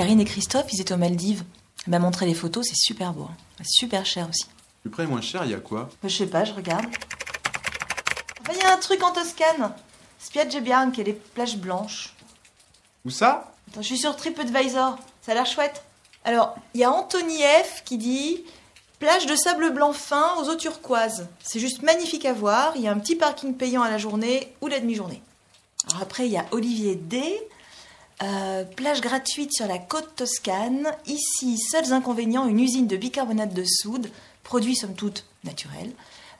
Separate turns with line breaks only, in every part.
Karine et Christophe, ils étaient aux Maldives. Elle m'a montré les photos, c'est super beau. hein. Super cher aussi.
Plus près et moins cher, il y a quoi?
Je sais pas, je regarde. Enfin, il y a un truc en Toscane. Spiagge Bianche et les plages blanches.
Où ça?
Attends, je suis sur TripAdvisor. Ça a l'air chouette. Alors, il y a Anthony F qui dit plage de sable blanc fin aux eaux turquoises. C'est juste magnifique à voir. Il y a un petit parking payant à la journée ou la demi-journée. Alors après, il y a Olivier D. Euh, plage gratuite sur la côte toscane. Ici, seuls inconvénients, une usine de bicarbonate de soude, produit somme toute naturel.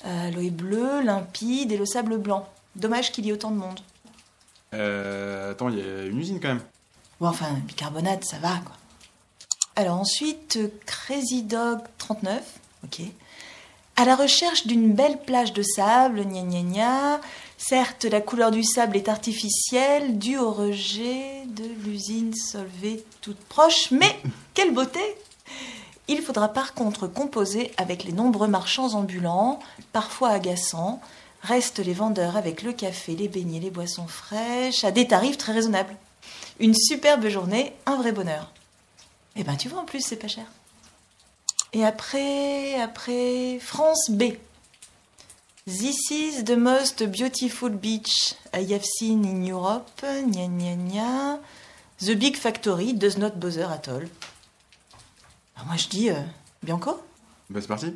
Euh, L'eau est bleue, limpide et le sable blanc. Dommage qu'il y ait autant de monde.
Euh. Attends, il y a une usine quand même.
Ou enfin, bicarbonate, ça va, quoi. Alors ensuite, Crazy Dog 39, ok. À la recherche d'une belle plage de sable, gna gna gna. Certes, la couleur du sable est artificielle, due au rejet de l'usine Solvay toute proche, mais quelle beauté Il faudra par contre composer avec les nombreux marchands ambulants, parfois agaçants. Restent les vendeurs avec le café, les beignets, les boissons fraîches, à des tarifs très raisonnables. Une superbe journée, un vrai bonheur. Eh ben, tu vois, en plus, c'est pas cher. Et après, après, France B. This is the most beautiful beach I have seen in Europe. Gna gna gna. The big factory does not bother at all. Alors moi, je dis, euh, Bianco
Bah c'est parti.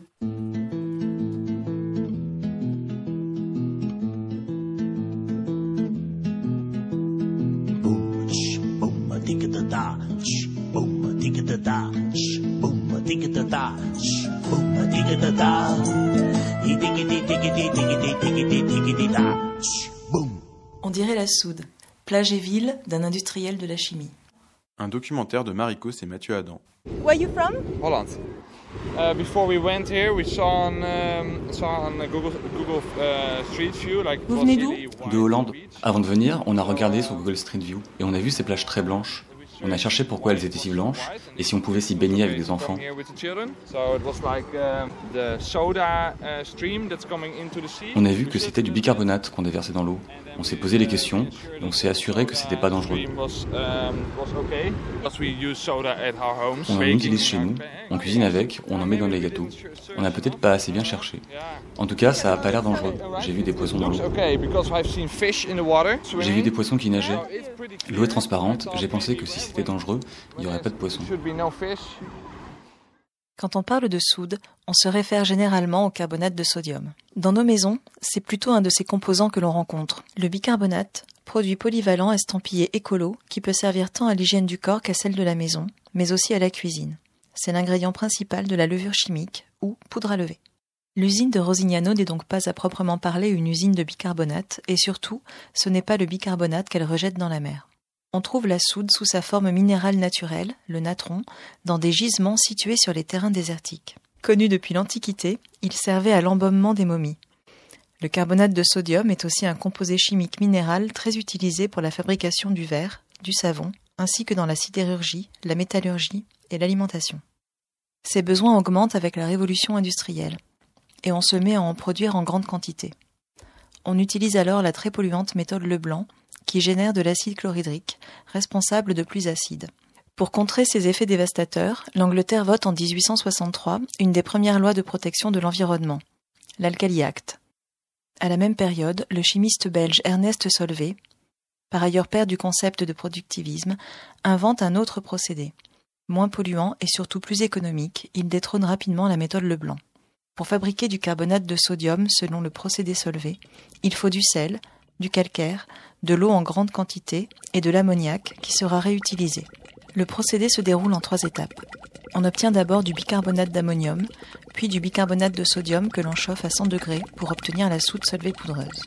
Boom,
On dirait la soude, plage et ville d'un industriel de la chimie.
Un documentaire de Maricos et Mathieu Adam.
Where you from?
Holland. Uh, before we went here, we saw on, um, saw on Google, Google uh, Street View like
Vous venez d'où?
De Hollande. Avant de venir, on a regardé sur Google Street View et on a vu ces plages très blanches. On a cherché pourquoi elles étaient si blanches et si on pouvait s'y baigner avec des enfants. On a vu que c'était du bicarbonate qu'on déversait dans l'eau. On s'est posé les questions on s'est assuré que c'était pas dangereux. On en utilise chez nous, on cuisine avec, on en met dans les gâteaux. On n'a peut-être pas assez bien cherché. En tout cas, ça a pas l'air dangereux. J'ai vu des poissons dans l'eau. J'ai vu des poissons qui nageaient. L'eau est transparente. J'ai pensé que si c'était dangereux, il n'y aurait pas de poissons.
Quand on parle de soude, on se réfère généralement au carbonate de sodium. Dans nos maisons, c'est plutôt un de ces composants que l'on rencontre. Le bicarbonate, produit polyvalent estampillé écolo qui peut servir tant à l'hygiène du corps qu'à celle de la maison, mais aussi à la cuisine. C'est l'ingrédient principal de la levure chimique ou poudre à lever. L'usine de Rosignano n'est donc pas à proprement parler une usine de bicarbonate, et surtout, ce n'est pas le bicarbonate qu'elle rejette dans la mer. On trouve la soude sous sa forme minérale naturelle, le natron, dans des gisements situés sur les terrains désertiques. Connu depuis l'Antiquité, il servait à l'embaumement des momies. Le carbonate de sodium est aussi un composé chimique minéral très utilisé pour la fabrication du verre, du savon, ainsi que dans la sidérurgie, la métallurgie et l'alimentation. Ces besoins augmentent avec la révolution industrielle, et on se met à en produire en grande quantité. On utilise alors la très polluante méthode Leblanc, qui génère de l'acide chlorhydrique, responsable de pluies acides. Pour contrer ces effets dévastateurs, l'Angleterre vote en 1863 une des premières lois de protection de l'environnement, l'Alkali Act. À la même période, le chimiste belge Ernest Solvay, par ailleurs père du concept de productivisme, invente un autre procédé. Moins polluant et surtout plus économique, il détrône rapidement la méthode Leblanc. Pour fabriquer du carbonate de sodium selon le procédé Solvay, il faut du sel, du calcaire, de l'eau en grande quantité et de l'ammoniac qui sera réutilisé. Le procédé se déroule en trois étapes. On obtient d'abord du bicarbonate d'ammonium, puis du bicarbonate de sodium que l'on chauffe à 100 degrés pour obtenir la soude solvée poudreuse.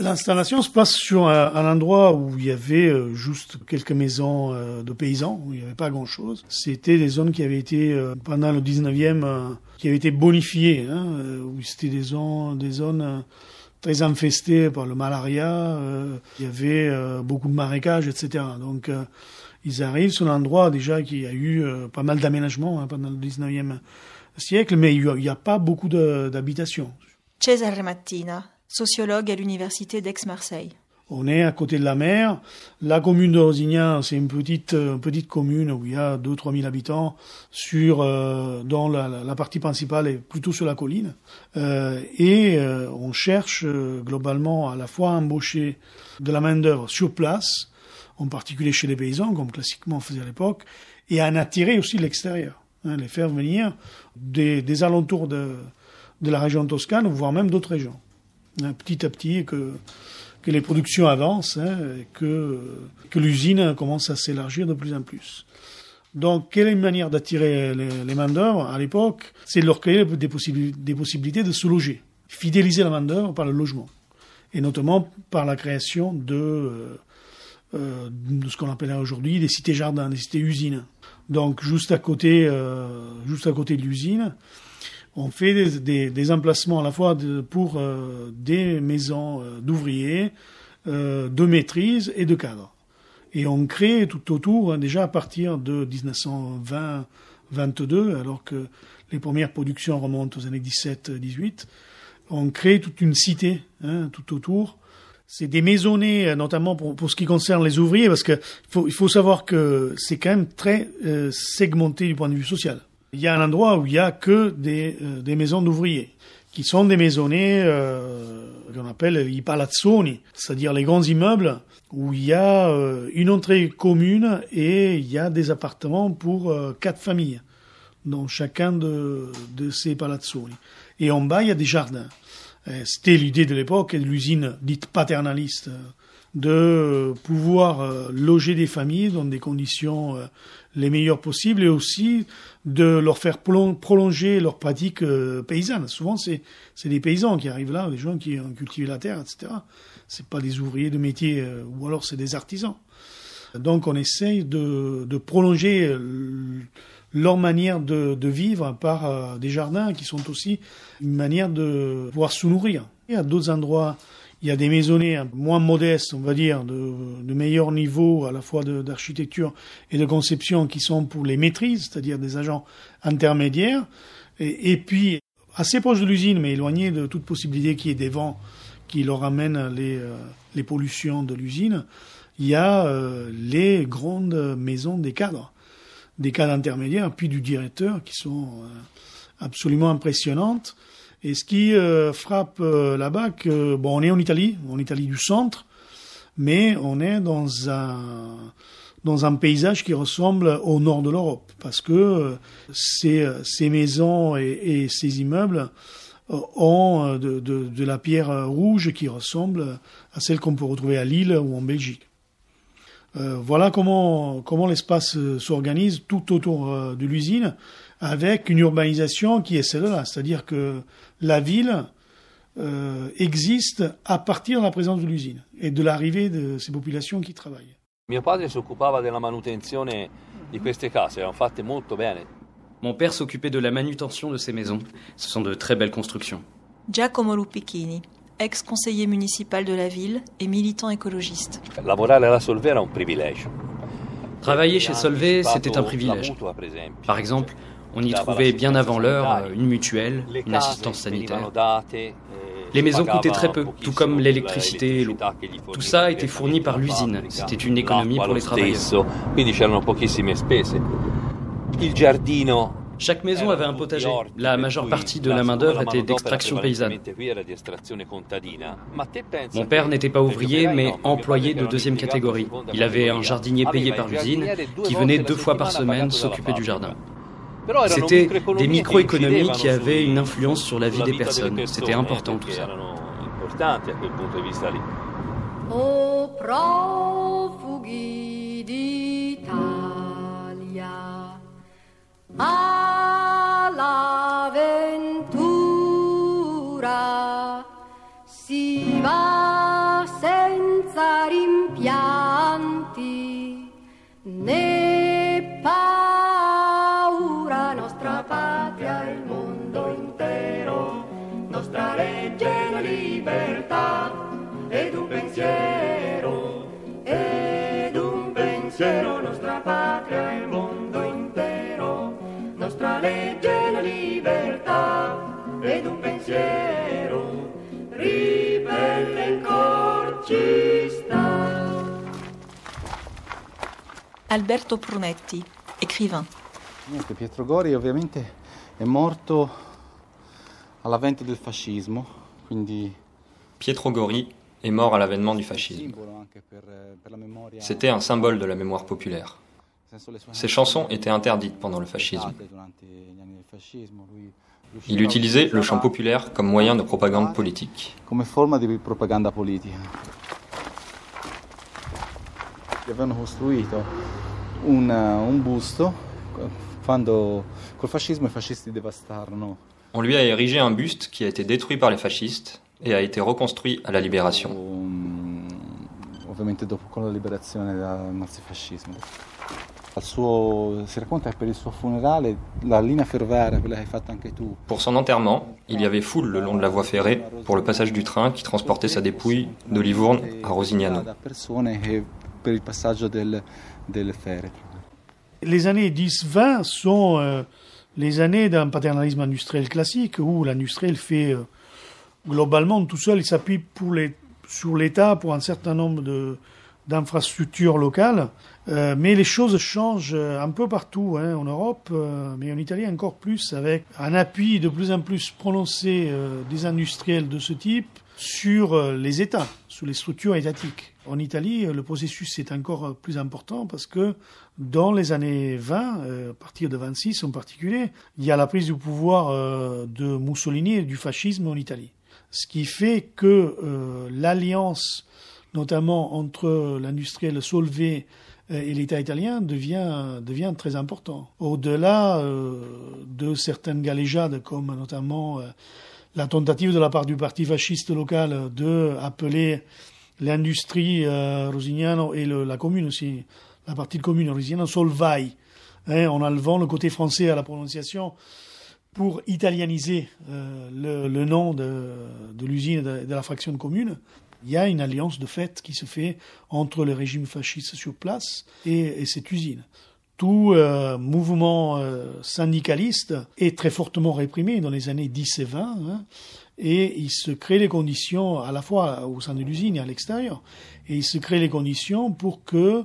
L'installation se passe sur un, endroit où il y avait euh, juste quelques maisons euh, de paysans, où il n'y avait pas grand-chose. C'était des zones qui avaient été, euh, pendant le 19e, qui avaient été bonifiées, hein, où c'était des zones, des zones très infestées par le malaria, il y avait beaucoup de marécages, etc. Donc ils arrivent sur un endroit déjà qui a eu pas mal d'aménagements hein, pendant le 19e siècle, mais il n'y a, a, pas beaucoup d'habitations.
Cesare Mattina, sociologue à l'université d'Aix-Marseille.
On est à côté de la mer. La commune de Rosignan, c'est une petite, euh, petite commune où il y a 2-3 000 habitants, sur, euh, dont la, la, partie principale est plutôt sur la colline. Euh, et euh, on cherche euh, globalement à la fois à embaucher de la main-d'œuvre sur place, en particulier chez les paysans, comme classiquement on faisait à l'époque, et à en attirer aussi l'extérieur. Hein, les faire venir des, des alentours de, de la région toscane, voire même d'autres régions. Hein, petit à petit que, que les productions avancent, hein, et que, que l'usine commence à s'élargir de plus en plus. Donc, quelle est une manière d'attirer les, les à l'époque? C'est de leur créer des, possibilités, des possibilités de se loger, fidéliser la main-d'œuvre par le logement, et notamment par la création de, euh, de ce qu'on appelle aujourd'hui des cités-jardins, des cités-usines. Donc, juste à côté, euh, juste à côté de l'usine, on fait des, des, des, emplacements à la fois pour euh, des maisons euh, d'ouvriers, euh, de maîtrise et de cadres. Et on crée tout autour, hein, déjà à partir de 1920-22, alors que les premières productions remontent aux années 17-18, on crée toute une cité hein, tout autour. C'est des maisonnées, notamment pour, pour, ce qui concerne les ouvriers, parce qu'il faut, faut savoir que c'est quand même très euh, segmenté du point de vue social il y a un endroit où il y a que des, euh, des maisons d'ouvriers, qui sont des maisonnées euh, qu'on appelle i palazzoni, c'est-à-dire les grands immeubles où il y a euh, une entrée commune et il y a des appartements pour euh, quatre familles dans chacun de, de ces palazzoni. Et en bas, il y a des jardins. C'était l'idée de l'époque l'usine dite paternaliste de pouvoir loger des familles dans des conditions les meilleures possibles et aussi de leur faire prolonger leurs pratiques euh, paysannes. Souvent, c'est des paysans qui arrivent là, des gens qui ont cultivé la terre, etc. C'est pas des ouvriers de métier, euh, ou alors c'est des artisans. Donc, on essaye de, prolonger euh, leur manière de, de vivre par euh, des jardins qui sont aussi une manière de pouvoir se nourrir. Y a d'autres endroits il y a des maisonnées moins modestes, on va dire, de, de meilleur niveau à la fois d'architecture et de conception qui sont pour les maîtrises, c'est-à-dire des agents intermédiaires. Et, et puis, assez proche de l'usine, mais éloigné de toute possibilité qu'il y ait des vents qui leur amènent les, euh, les pollutions de l'usine, il y a euh, les grandes maisons des cadres, des cadres intermédiaires, puis du directeur, qui sont euh, absolument impressionnantes. Et ce qui euh, frappe euh, là-bas, que bon, on est en Italie, en Italie du centre, mais on est dans un dans un paysage qui ressemble au nord de l'Europe, parce que ces, ces maisons et, et, ces immeubles ont de, de, de, la pierre rouge qui ressemble à celle qu'on peut retrouver à Lille ou en Belgique. Euh, voilà comment, comment l'espace s'organise tout autour de l'usine, avec une urbanisation qui est celle-là, c'est-à-dire que la ville euh, existe à partir de la présence de l'usine et de l'arrivée de ces populations qui travaillent.
Mio padre si occupava della manutenzione di queste case, erano fatte molto bene.
Mon père s'occupait de la manutention de ces maisons. Ce sont de très belles constructions.
Giacomo Lupicchini, ex-conseiller municipal de la ville et militant écologiste.
Travailler chez Solvay, c'était un privilège. Par exemple, on y trouvait bien avant l'heure une mutuelle, une assistance sanitaire. Les maisons coûtaient très peu, tout comme l'électricité et l'eau. Tout ça était fourni par l'usine. C'était une économie pour les travailleurs. Chaque maison avait un potager. La majeure partie de la main-d'œuvre était d'extraction paysanne. Mon père n'était pas ouvrier, mais employé de deuxième catégorie. Il avait un jardinier payé par l'usine qui venait deux fois par semaine s'occuper du jardin. C'était des microéconomies qui avaient une influence sur la vie des personnes. C'était important tout ça.
O profughi d'Italia, all'avventura si
Alberto Prunetti, écrivain.
Niente, Pietro Gori ovviamente è morto all'avvento del fascismo, quindi
Pietro Gori est mort à l'avènement du fascisme. C'était un symbole de la mémoire populaire. Ses chansons étaient interdites pendant le fascisme. Il utilisait le chant populaire comme moyen de propagande politique.
Gli avevano costruito un, un busto quando col fascismo i fascisti devastarono
On lui a érigé un buste qui a été détruit par les fascistes et a été reconstruit à la libération.
ovviamente dopo con la liberazione dal nazifascismo. Al suo, si racconta che per il suo funerale la linea ferroviaria, quella che hai fatto anche tu,
Pour son enterrement, il y avait foule le long de la voie ferrée pour le passage du train qui transportait sa dépouille de Livourne à Rosignano.
persone che per il passaggio del, del.
Les années 10-20 sont euh, les années d'un paternalisme industriel classique où l'industriel fait euh, globalement tout seul, il s'appuie sur l'État pour un certain nombre d'infrastructures locales. Euh, mais les choses changent un peu partout hein, en Europe, mais en Italie encore plus, avec un appui de plus en plus prononcé des industriels de ce type sur les États, sur les structures étatiques. En Italie, le processus est encore plus important parce que dans les années 20, euh, à partir de 26 en particulier, il y a la prise du pouvoir euh, de Mussolini et du fascisme en Italie. Ce qui fait que euh, l'alliance, notamment entre l'industriel Solvay et l'État italien, devient, devient très important. Au-delà de certaines galéjades, comme notamment la tentative de la part du parti fasciste local de appeler l'industrie euh, Rosignano et le- la commune aussi, la partie de commune Rosignano Solvay, hein, en enlevant le côté français à la prononciation pour italianiser euh, le, le nom de, de l'usine de, de la fraction de commune. Il y a une alliance de fait qui se fait entre le régime fasciste sur place et, et cette usine. Tout euh, mouvement euh, syndicaliste est très fortement réprimé dans les années 10 et 20, hein, et il se crée les conditions à la fois au sein de l'usine et à l'extérieur, et il se crée les conditions pour que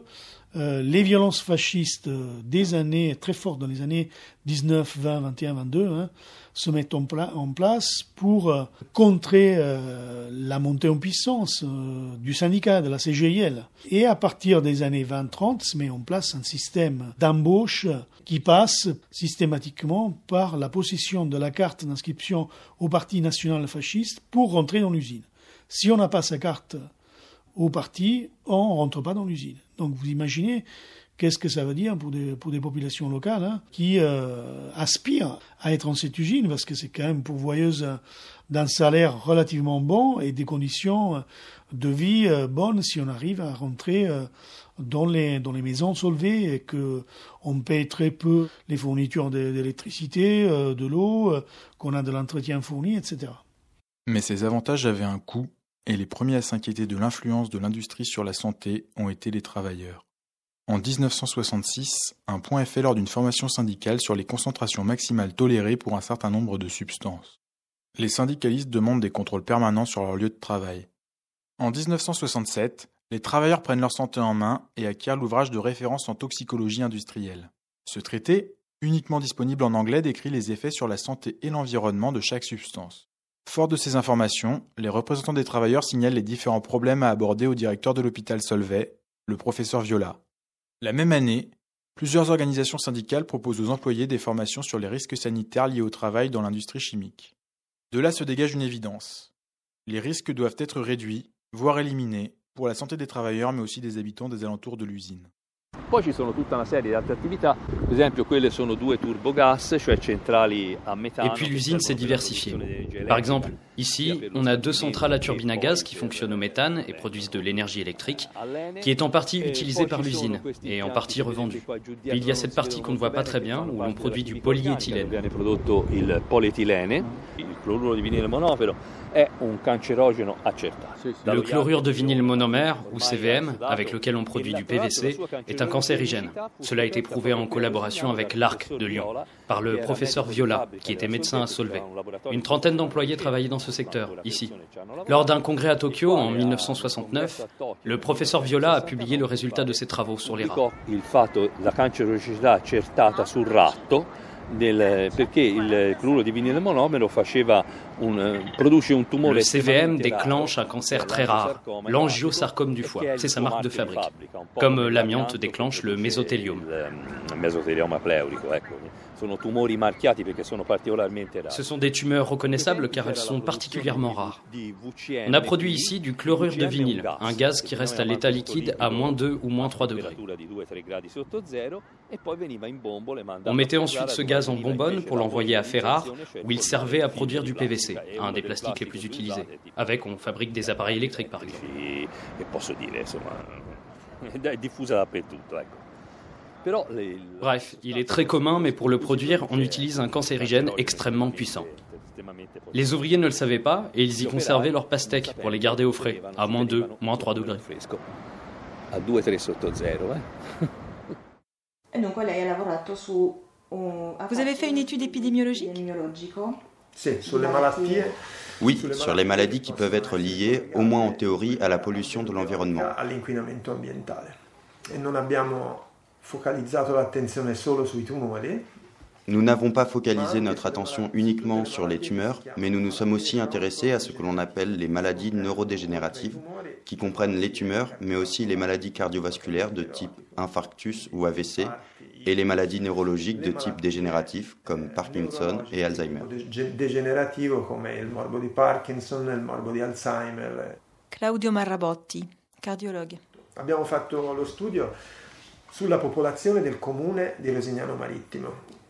euh, les violences fascistes euh, des années très fortes dans les années 19, 20, 21, 22 hein, se mettent en, pla- en place pour euh, contrer euh, la montée en puissance euh, du syndicat, de la CGIL. Et à partir des années 20-30 se met en place un système d'embauche qui passe systématiquement par la possession de la carte d'inscription au Parti national fasciste pour rentrer dans l'usine. Si on n'a pas sa carte au parti, on ne rentre pas dans l'usine. Donc vous imaginez qu'est-ce que ça veut dire pour des, pour des populations locales hein, qui euh, aspirent à être en cette usine parce que c'est quand même pourvoyeuse euh, d'un salaire relativement bon et des conditions euh, de vie euh, bonnes si on arrive à rentrer dans les, dans les maisons soulevées et que on paye très peu les fournitures d'électricité, de l'eau, qu'on a de l'entretien fourni, etc.
Mais ces avantages avaient un coût, et les premiers à s'inquiéter de l'influence de l'industrie sur la santé ont été les travailleurs. En 1966, un point est fait lors d'une formation syndicale sur les concentrations maximales tolérées pour un certain nombre de substances. Les syndicalistes demandent des contrôles permanents sur leur lieu de travail. En 1967, les travailleurs prennent leur santé en main et acquièrent l'ouvrage de référence en toxicologie industrielle. Ce traité, uniquement disponible en anglais, décrit les effets sur la santé et l'environnement de chaque substance. Fort de ces informations, les représentants des travailleurs signalent les différents problèmes à aborder au directeur de l'hôpital Solvay, le professeur Viola. La même année, plusieurs organisations syndicales proposent aux employés des formations sur les risques sanitaires liés au travail dans l'industrie chimique. De là se dégage une évidence. Les risques doivent être réduits, voire éliminés, pour la santé des travailleurs mais aussi des habitants des alentours de l'usine.
Poi ci sono tutta una serie di altre attività, per esempio quelle sono due turbogas, cioè centrali a metano.
Et puis l'usine s'est diversifiée. Par exemple, Ici, on a deux centrales à turbine à gaz qui fonctionnent au méthane et produisent de l'énergie électrique, qui est en partie utilisée par l'usine et en partie revendue. il y a cette partie qu'on ne voit pas très bien où l'on produit du polyéthylène. Le chlorure de vinyle monomère, ou CVM, avec lequel on produit du PVC, est un cancérigène. Cela a été prouvé en collaboration avec l'ARC de Lyon, par le professeur Viola, qui était médecin à Solvay. Une trentaine d'employés travaillaient dans ce secteur, ici. Lors d'un congrès à Tokyo en 1969, le professeur Viola a publié le résultat de ses travaux sur les rats.
Le
CVM déclenche un cancer très rare, l'angiosarcome du foie. C'est sa marque de fabrique. Comme l'amiante déclenche le mésothélium. Ce sont des tumeurs reconnaissables car elles sont particulièrement rares. On a produit ici du chlorure de vinyle, un gaz qui reste à l'état liquide à moins 2 ou moins 3 degrés. On mettait ensuite ce gaz en bonbonne pour l'envoyer à Ferrare, où il servait à produire du PVC, un des plastiques les plus utilisés. Avec, on fabrique des appareils électriques par exemple. Bref, il est très commun, mais pour le produire, on utilise un cancérigène extrêmement puissant. Les ouvriers ne le savaient pas et ils y conservaient leurs pastèques pour les garder au frais, à moins 2, moins 3 degrés.
Vous avez fait une étude épidémiologique
oui, sur les maladies qui peuvent être liées, au moins en théorie, à la pollution de l'environnement. Nous n'avons pas focalisé notre attention uniquement sur les tumeurs, mais nous nous sommes aussi intéressés à ce que l'on appelle les maladies neurodégénératives, qui comprennent les tumeurs, mais aussi les maladies cardiovasculaires de type infarctus ou AVC, et les maladies neurologiques de type dégénératif, comme Parkinson et Alzheimer.
Claudio Marrabotti, cardiologue.
Abbiamo fatto lo studio sulla popolazione del comune di Marittimo.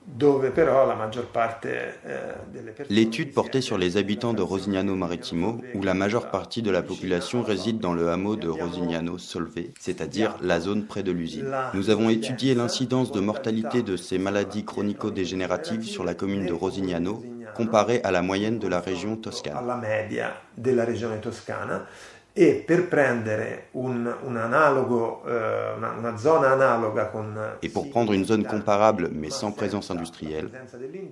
Eh, L'étude portait sur les habitants de Rosignano Marittimo, où la majeure partie de la population réside dans le hameau de Rosignano Solvay, c'est-à-dire la zone près de l'usine. Nous avons étudié l'incidence de mortalité de ces maladies chronico-dégénératives sur la commune de Rosignano, comparée à la moyenne de la région toscane.
Et pour
prendre une zone comparable mais sans présence industrielle,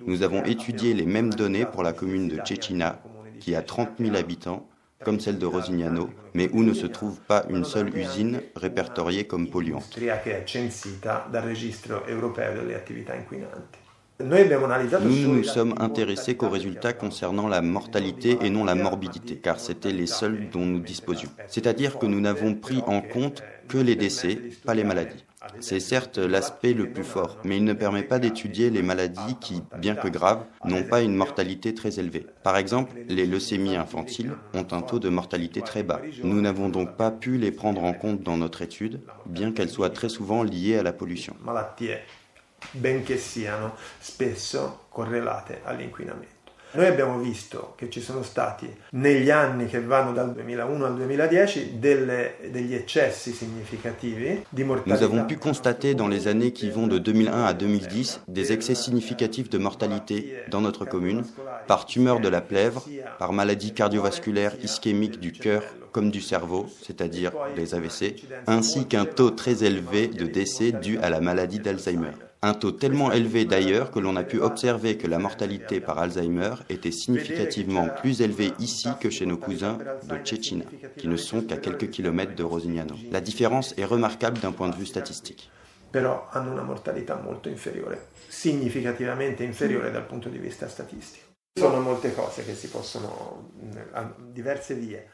nous avons étudié les mêmes données pour la commune de Cecina, qui a 30 000 habitants, comme celle de Rosignano, mais où ne se trouve pas une seule usine répertoriée comme polluante. Nous nous sommes intéressés qu'aux résultats concernant la mortalité et non la morbidité, car c'était les seuls dont nous disposions. C'est-à-dire que nous n'avons pris en compte que les décès, pas les maladies. C'est certes l'aspect le plus fort, mais il ne permet pas d'étudier les maladies qui, bien que graves, n'ont pas une mortalité très élevée. Par exemple, les leucémies infantiles ont un taux de mortalité très bas. Nous n'avons donc pas pu les prendre en compte dans notre étude, bien qu'elles soient très souvent liées à la pollution.
Benché siano spesso correlate all'inquinamento. Noi abbiamo visto che ci sono stati negli anni che vanno dal 2001 al 2010 delle, degli eccessi significativi di mortalità.
Nous avons pu constater dans les années qui vont de 2001 à 2010 des excès significatifs de mortalité dans notre commune par tumeur de la plèvre, par maladie cardiovasculaire ischémique du cœur comme du cerveau, c'est-à-dire les AVC, ainsi qu'un taux très élevé de décès dû à la maladie d'Alzheimer. Un taux tellement élevé d'ailleurs que l'on a pu observer que la mortalité par Alzheimer était significativement plus élevée ici que chez nos cousins de Tchétchina, qui ne sont qu'à quelques kilomètres de Rosignano. La différence est remarquable d'un point de vue statistique.
Però hanno una mortalità molto inferiore, significativamente inferiore dal punto di vista statistico. Sono molte cose che si possono, diverse vie.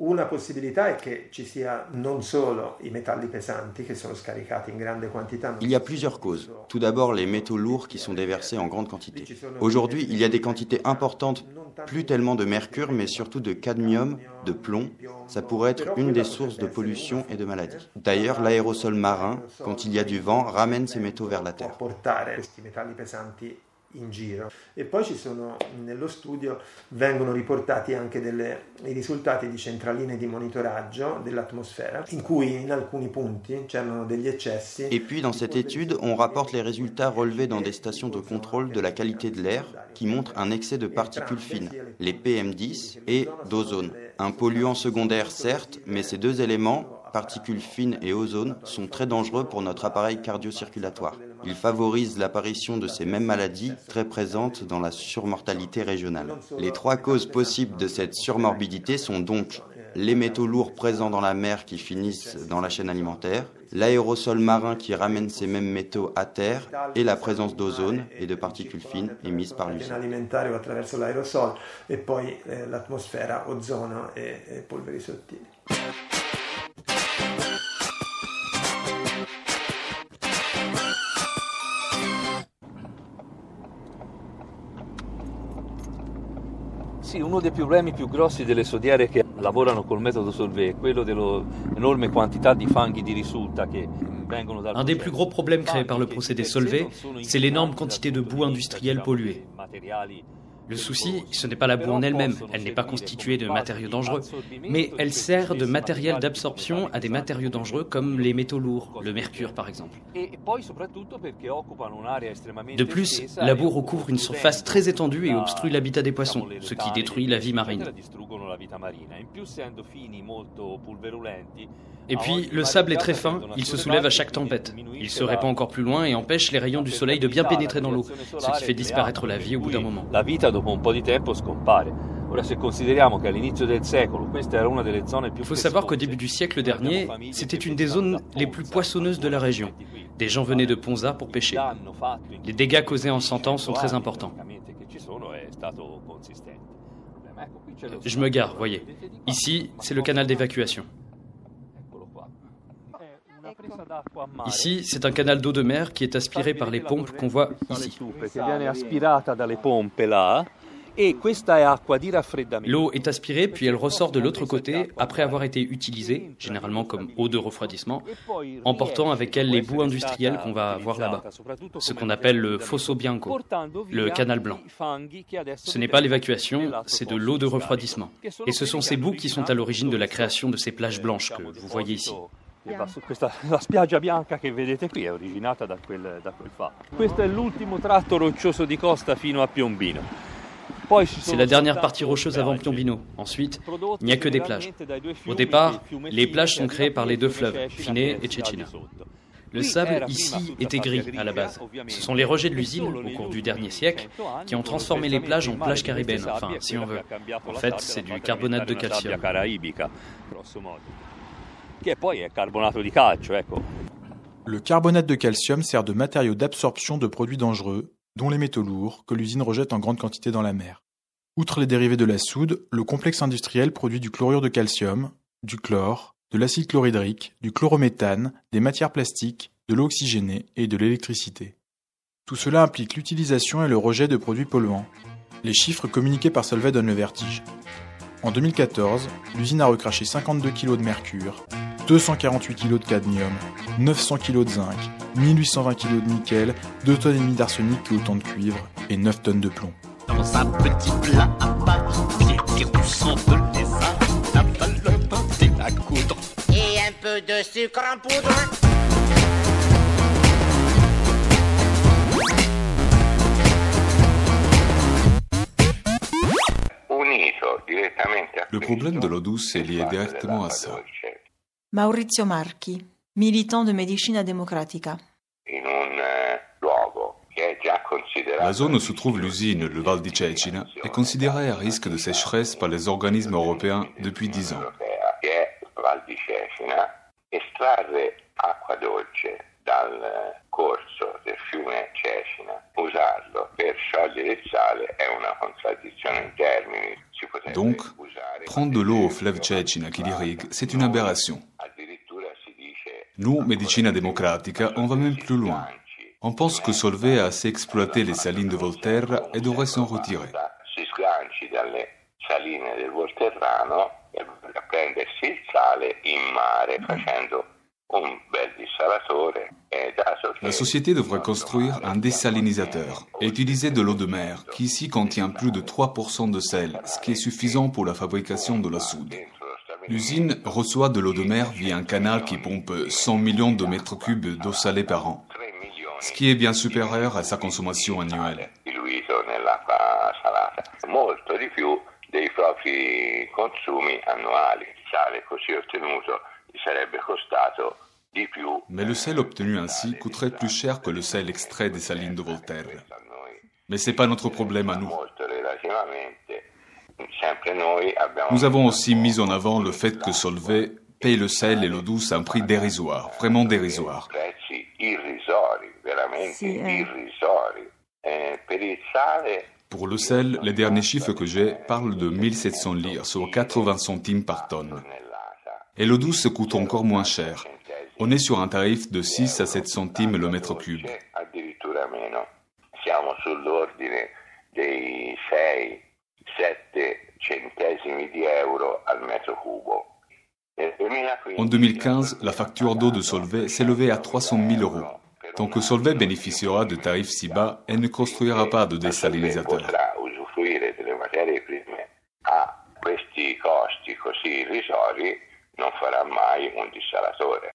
Una possibilità è che ci sia non solo i metalli pesanti che sono scaricati in grande quantità.
Il y a plusieurs causes. Tout d'abord, les métaux lourds qui sont déversés en grande quantité. Aujourd'hui, il y a des quantités importantes, plus tellement de mercure, mais surtout de cadmium, de plomb. Ça pourrait être une des sources de pollution et de maladies. D'ailleurs, l'aérosol marin, quand il y a du vent, ramène ces métaux vers la Terre.
Giro. E.
Et puis dans cette étude, on rapporte les résultats relevés dans des stations de contrôle de la qualité de l'air qui montrent un excès de particules fines, les PM10 et d'ozone. Un polluant secondaire certes, mais ces deux éléments, particules fines et ozone, sont très dangereux pour notre appareil cardio-circulatoire. Ils favorisent l'apparition de ces mêmes maladies très présentes dans la surmortalité régionale. Les trois causes possibles de cette surmorbidité sont donc les métaux lourds présents dans la mer qui finissent dans la chaîne alimentaire, l'aérosol marin qui ramène ces mêmes métaux à terre et la présence d'ozone et de particules fines émises par l'usine.
Sì, uno dei problemi più grossi delle sodiere che lavorano col metodo Solvay è quello dell'enorme quantità di fanghi di risulta che vengono dal
Un des plus gros problèmes créés par le procédé Solvay, c'est l'énorme quantité de boue industrielle polluée. Le souci, ce n'est pas la boue en elle-même, elle n'est pas constituée de matériaux dangereux, mais elle sert de matériel d'absorption à des matériaux dangereux comme les métaux lourds, le mercure par exemple. De plus, la boue recouvre une surface très étendue et obstrue l'habitat des poissons, ce qui détruit la vie marine. Et puis, le sable est très fin, il se soulève à chaque tempête. Il se répand encore plus loin et empêche les rayons du soleil de bien pénétrer dans l'eau, ce qui fait disparaître la vie au bout d'un moment.
La vita dopo un po' di tempo scompare.
Il faut savoir qu'au début du siècle dernier, c'était une des zones les plus poissonneuses de la région. Des gens venaient de Ponza pour pêcher. Les dégâts causés en 100 ans sont très importants. Je me gare, voyez. Ici, c'est le canal d'évacuation. Ici, c'est un canal d'eau de mer qui est aspiré par les pompes qu'on voit ici. L'eau est aspirée puis elle ressort de l'autre côté après avoir été utilisée, généralement comme eau de refroidissement, emportant avec elle les boues industrielles qu'on va voir là-bas, ce qu'on appelle le fosso bianco, le canal blanc. Ce n'est pas l'évacuation, c'est de l'eau de refroidissement. Et ce sont ces boues qui sont à l'origine de la création de ces plages blanches que vous voyez ici.
Questa, la spiaggia bianca che vedete qui è originata da quel, da quel fatto. Questo è l'ultimo tratto roccioso di costa fino a Piombino.
C'est la dernière partie rocheuse avant Piombino. Ensuite, il n'y a que des plages. Au départ, les plages sont créées par les deux fleuves, Finé et Cecina. Le sable ici était gris à la base. Ce sont les rejets de l'usine, au cours du dernier siècle, qui ont transformé les plages en plages caribéennes, enfin, si on veut. En fait, c'est du carbonate de calcium.
Le carbonate de calcium sert de matériau d'absorption de produits dangereux, dont les métaux lourds, que l'usine rejette en grande quantité dans la mer. Outre les dérivés de la soude, le complexe industriel produit du chlorure de calcium, du chlore, de l'acide chlorhydrique, du chlorométhane, des matières plastiques, de l'eau oxygénée et de l'électricité. Tout cela implique l'utilisation et le rejet de produits polluants. Les chiffres communiqués par Solvay donnent le vertige. En 2014, l'usine a recraché 52 kg de mercure, 248 kg de cadmium, 900 kg de zinc, 1820 kg de nickel, 2 tonnes et demie d'arsenic et autant de cuivre, et 9 tonnes de plomb.
Dans un petit plat à qui sont de lézard, la tenter à coudre.
Et un peu de sucre en poudre.
Le problème de l'eau douce est lié directement à ça.
Maurizio Marchi, militant de Medicina Democratica.
La zone où se trouve l'usine, le Val di Cecina, est considérée à risque de sécheresse par les organismes européens depuis dix ans.
Dal corso del fiume Cecina, usarlo per sciogliere il sale è una contraddizione in termini.
Donc,
usare
prendre de l'eau au fleuve Cecina qui l'irrigue, c'est une aberration. Nous, Medicina Democratica, on va même plus loin. On pense que Solvay a assez exploité les salines de Volterra et devrait s'en retirer.
saline del Volterrano e a prendersi il sale in mare facendo
La société devrait construire un désalinisateur et utiliser de l'eau de mer, qui ici contient plus de 3% de sel, ce qui est suffisant pour la fabrication de la soude. L'usine reçoit de l'eau de mer via un canal qui pompe 100 millions de mètres cubes d'eau salée par an, ce qui est bien supérieur à sa consommation annuelle.
dei propri consumi annuali. Sale così ottenuto sarebbe costato di più.
Mais le sel obtenu ainsi coûterait plus cher que le sel extrait des salines de Voltaire. Mais ce n'est pas notre problème à nous. Nous avons aussi mis en avant le fait que Solvay paye le sel et l'eau douce à un prix dérisoire, vraiment dérisoire. Pour le sel, les derniers chiffres que j'ai parlent de 1700 lire, soit 80 centimes par tonne. Et l'eau douce coûte encore moins cher. On est sur un tarif de 6 à 7 centimes le mètre cube. En 2015, la facture d'eau de Solvay s'élevait à 300 000 euros. Tant que Solvay bénéficiera de tarifs si bas, elle ne construira pas de désalinisateur.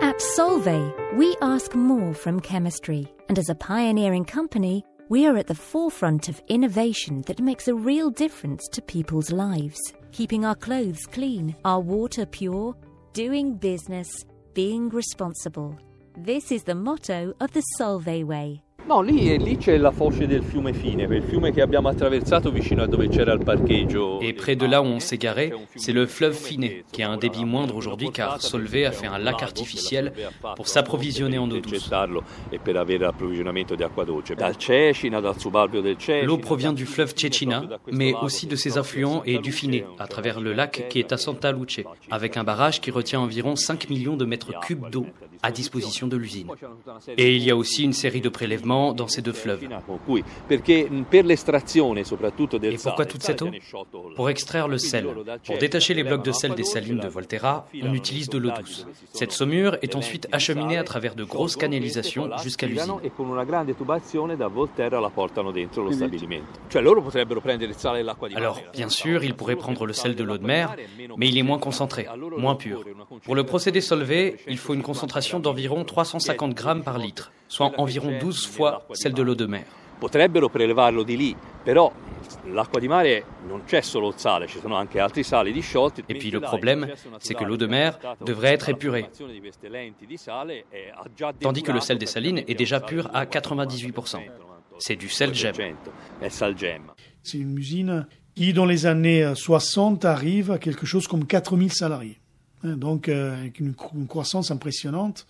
At Solvay, we ask more from chemistry, and as a pioneering company, we are at the forefront of innovation that makes a real difference to people's lives. Keeping our clothes clean, our water pure, doing business, being responsible. This is the motto of the Solvay Way.
No, lì, lì c'è la foce del fiume Fine, il fiume che abbiamo attraversato vicino a dove c'era il parcheggio.
Et près de là où on s'est garé, c'est le fleuve Finet, qui a un débit moindre aujourd'hui car Solvay a fait un lac artificiel pour s'approvisionner en eau douce. L'eau provient du fleuve Cecina, mais aussi de ses affluents et du Finet, à travers le lac qui est à Santa Luce, avec un barrage qui retient environ 5 millions de mètres cubes d'eau à disposition de l'usine. Et il y a aussi une série de prélèvements dans ces deux fleuves. Et pourquoi toute cette eau Pour extraire le sel. Pour détacher les blocs de sel des salines de Volterra, on utilise de l'eau douce. Cette saumure est ensuite acheminée à travers de grosses canalisations jusqu'à l'usine. Alors, bien sûr, ils pourraient prendre le sel de l'eau de mer, mais il est moins concentré, moins pur. Pour le procédé Solvay, il faut une concentration d'environ 350 grammes par litre, soit environ 12 fois celle de l'eau de mer.
Potrebbero prelevarlo di lì, però l'acqua di mare non c'è solo il sale, ci sono anche altri sali disciolti.
Et puis le problème, c'est que l'eau de mer devrait être épurée, tandis que le sel des salines est déjà pur à 98%. C'est du sel gemme.
C'est une usine qui, dans les années 60, arrive à quelque chose comme 4000 salariés. Hein, donc euh, avec une, croissance impressionnante,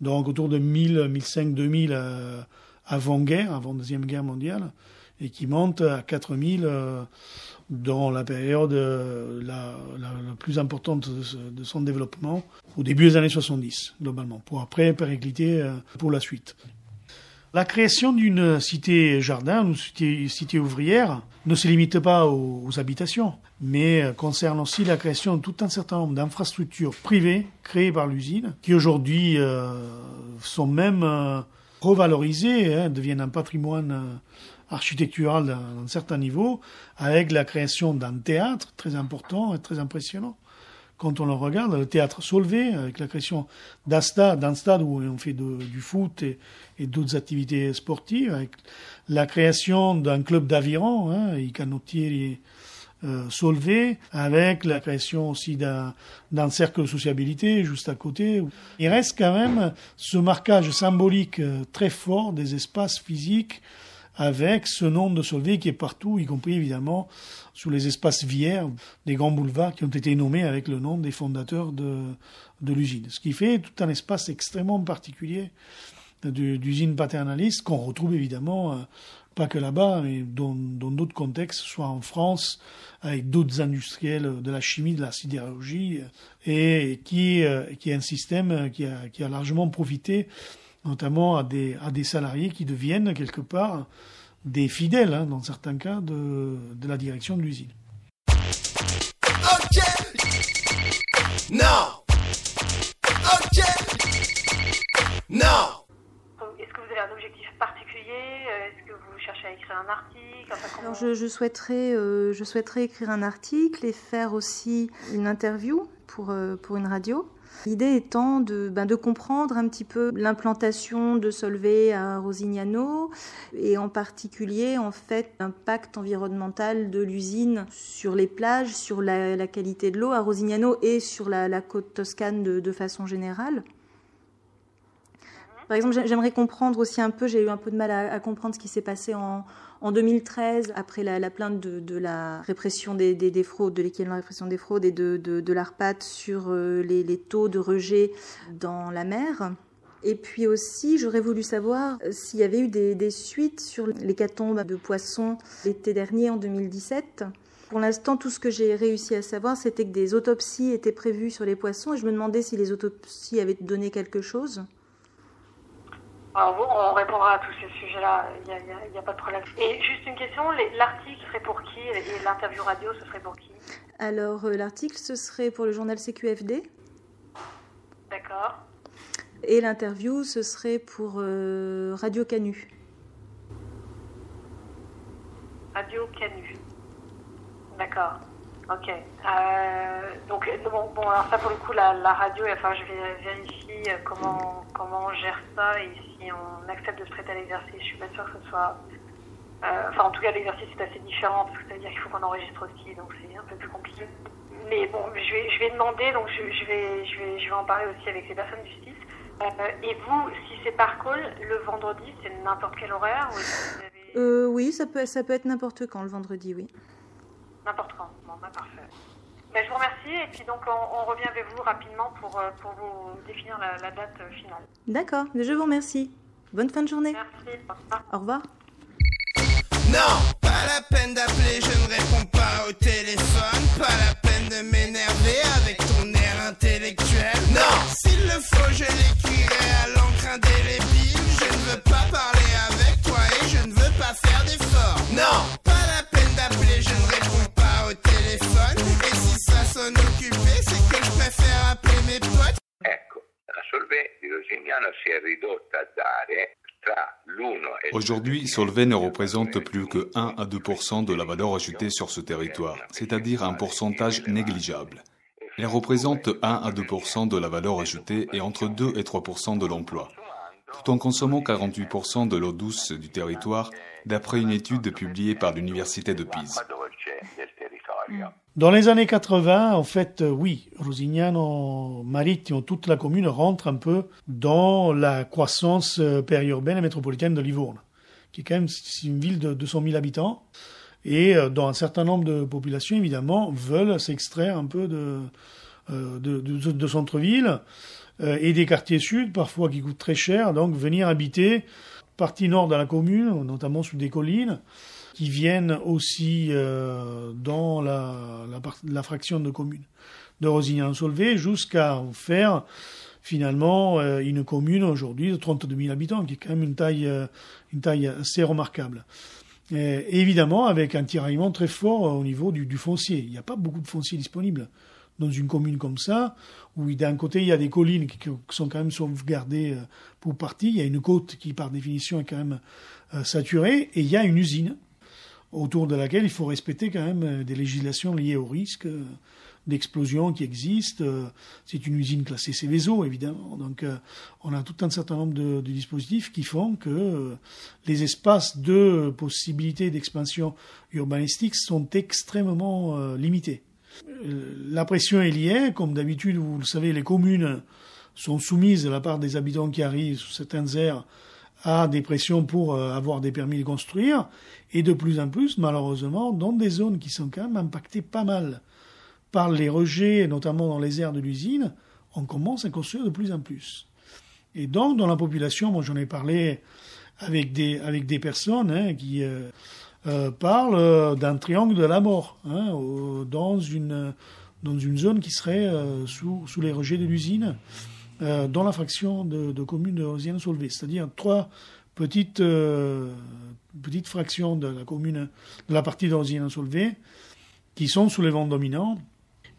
donc autour de 1000, 1005, 2000 euh, avant-guerre, avant Deuxième Guerre mondiale, et qui monte à 4000 euh, dans la période euh, la, plus importante de, de, son développement, au début des années 70, globalement, pour après péricliter pour la suite. La création d'une cité jardin, une cité, ouvrière, ne se limite pas aux, aux, habitations, mais concerne aussi la création de tout un certain nombre d'infrastructures privées créées par l'usine, qui aujourd'hui euh, sont même euh, revalorisées, hein, deviennent un patrimoine euh, architectural d'un certain niveau, avec la création d'un théâtre très important et très impressionnant quand on le regarde, le théâtre Solvay, avec la création d'un stade, d'un stade où on fait du foot et, et d'autres activités sportives, avec la création d'un club d'aviron, hein, i canottieri euh, Solvay, avec la création aussi d'un, d'un cercle de sociabilité juste à côté. Il reste quand même ce marquage symbolique très fort des espaces physiques avec ce nom de Solvay qui est partout, y compris évidemment sous les espaces vières des grands boulevards qui ont été nommés avec le nom des fondateurs de, de l'usine. Ce qui fait tout un espace extrêmement particulier d'usine paternaliste qu'on retrouve évidemment euh, pas que là-bas, mais dans d'autres contextes, soit en France, avec d'autres industriels de la chimie, de la sidérurgie, et qui, euh, qui est un système qui a, qui a largement profité notamment à des, des salariés qui deviennent quelque part des fidèles, hein, dans certains cas, de, la direction de l'usine.
Non. Non. Est-ce que vous avez un objectif particulier? Est-ce que vous cherchez à écrire un article?
Enfin, je, souhaiterais, euh, je souhaiterais écrire un article et faire aussi une interview pour euh, une radio. L'idée étant de, ben, de comprendre un petit peu l'implantation de Solvay à Rosignano et en particulier en fait l'impact environnemental de l'usine sur les plages, sur la, qualité de l'eau à Rosignano et sur la, côte toscane de façon générale. Par exemple, j'aimerais comprendre aussi un peu, j'ai eu un peu de mal à, comprendre ce qui s'est passé en, 2013 après la, plainte de, la répression des, fraudes, de l'équivalent de la répression des fraudes et de, de, l'ARPAT sur euh, les, taux de rejet dans la mer. Et puis aussi, j'aurais voulu savoir euh, s'il y avait eu des, suites sur l'hécatombe de poissons l'été dernier en 2017. Pour l'instant, tout ce que j'ai réussi à savoir, c'était que des autopsies étaient prévues sur les poissons et je me demandais si les autopsies avaient donné quelque chose.
On répondra à tous ces sujets-là, il n'y a, pas de problème. Et juste une question, l'article serait pour qui et l'interview radio, ce serait pour qui?
Alors, euh, l'article, ce serait pour le journal CQFD.
D'accord.
Et l'interview, ce serait pour euh, Radio Canu.
Radio Canu. D'accord. Ok. Euh, donc bon, bon, alors ça pour le coup la, la radio, enfin je vais vérifier comment comment on gère ça et si on accepte de se prêter à l'exercice. Je suis pas sûre que ce soit. Euh, enfin en tout cas l'exercice est assez différent parce que ça veut dire qu'il faut qu'on enregistre aussi, donc c'est un peu plus compliqué. Mais bon, je vais je vais demander, donc je, je vais je vais je vais en parler aussi avec les personnes du. Euh, et vous, si c'est par call, le vendredi, c'est n'importe quel horaire
euh, Oui, ça peut ça peut être n'importe quand le vendredi, oui.
N'importe quand. Bah, parfait. Ben, je vous remercie et puis donc on, revient avec vous rapidement pour, euh, pour vous définir la, date euh, finale.
D'accord, je vous remercie. Bonne fin de journée.
Merci.
Au revoir.
Non,
pas la peine d'appeler,
Aujourd'hui, Solvay ne représente plus que 1 à 2% de la valeur ajoutée sur ce territoire, c'est-à-dire un pourcentage négligeable. Elle représente 1 à 2% de la valeur ajoutée et entre 2 et 3% de l'emploi, tout en consommant 48% de l'eau douce du territoire, d'après une étude publiée par l'Université de Pise.
Dans les années 80, en fait, euh, oui, Rosignano Marittimo, toute la commune rentre un peu dans la croissance euh, périurbaine et métropolitaine de Livourne, qui est quand même une ville de 200 000 habitants, et euh, dont un certain nombre de populations, évidemment, veulent s'extraire un peu de, de, de centre-ville et des quartiers sud, parfois qui coûtent très cher, donc venir habiter partie nord de la commune, notamment sous des collines, qui viennent aussi euh, dans la, la, fraction de commune de Rosignan-Solvay jusqu'à faire finalement euh, une commune aujourd'hui de 32 000 habitants, qui est quand même une taille, euh, assez remarquable. Évidemment, avec un tiraillement très fort au niveau du, foncier. Il n'y a pas beaucoup de foncier disponible dans une commune comme ça, où d'un côté il y a des collines qui, sont quand même sauvegardées pour partie, il y a une côte qui par définition est quand même saturée, et il y a une usine autour de laquelle il faut respecter quand même euh, des législations liées au risque euh, d'explosion qui existent. Euh, c'est une usine classée Céveso, évidemment. Donc, on a tout un certain nombre de, dispositifs qui font que les espaces de possibilité d'expansion urbanistique sont extrêmement limités. La pression est liée, comme d'habitude, vous le savez, les communes sont soumises à la part des habitants qui arrivent sous certaines aires à des pressions pour avoir des permis de construire et de plus en plus, malheureusement, dans des zones qui sont quand même impactées pas mal par les rejets, notamment dans les aires de l'usine, on commence à construire de plus en plus. Et donc, dans la population, moi j'en ai parlé avec des, avec des personnes hein, qui euh, euh, parlent euh, d'un triangle de la mort hein, dans, une, dans une zone qui serait sous, sous les rejets de l'usine, dans la fraction de, de communes de Rosienne-Solvay. C'est-à-dire trois petites petite fraction de la commune, de la partie d'origine solvée, qui sont sous les vents dominants.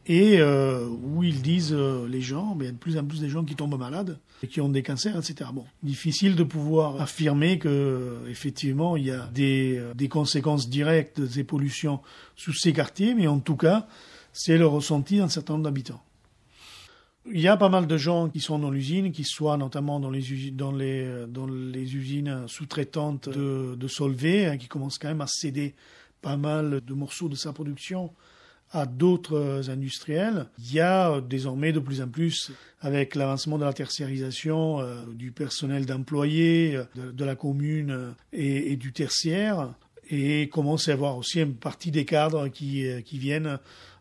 et euh, où ils disent euh, les gens, mais il y a de plus en plus de gens qui tombent malades et qui ont des cancers, etc. Bon, difficile de pouvoir affirmer que effectivement il y a des, euh, des conséquences directes des pollutions sous ces quartiers, mais en tout cas c'est le ressenti d'un certain nombre d'habitants. Il y a pas mal de gens qui sont dans l'usine, qui soient notamment dans les, les usines sous-traitantes de, de Solvay, hein, qui commencent quand même à céder pas mal de morceaux de sa production à d'autres industriels. Il y a désormais de plus en plus, avec l'avancement de la tertiarisation euh, du personnel d'employés de, la commune et, du tertiaire, et commence à y avoir aussi une partie des cadres qui viennent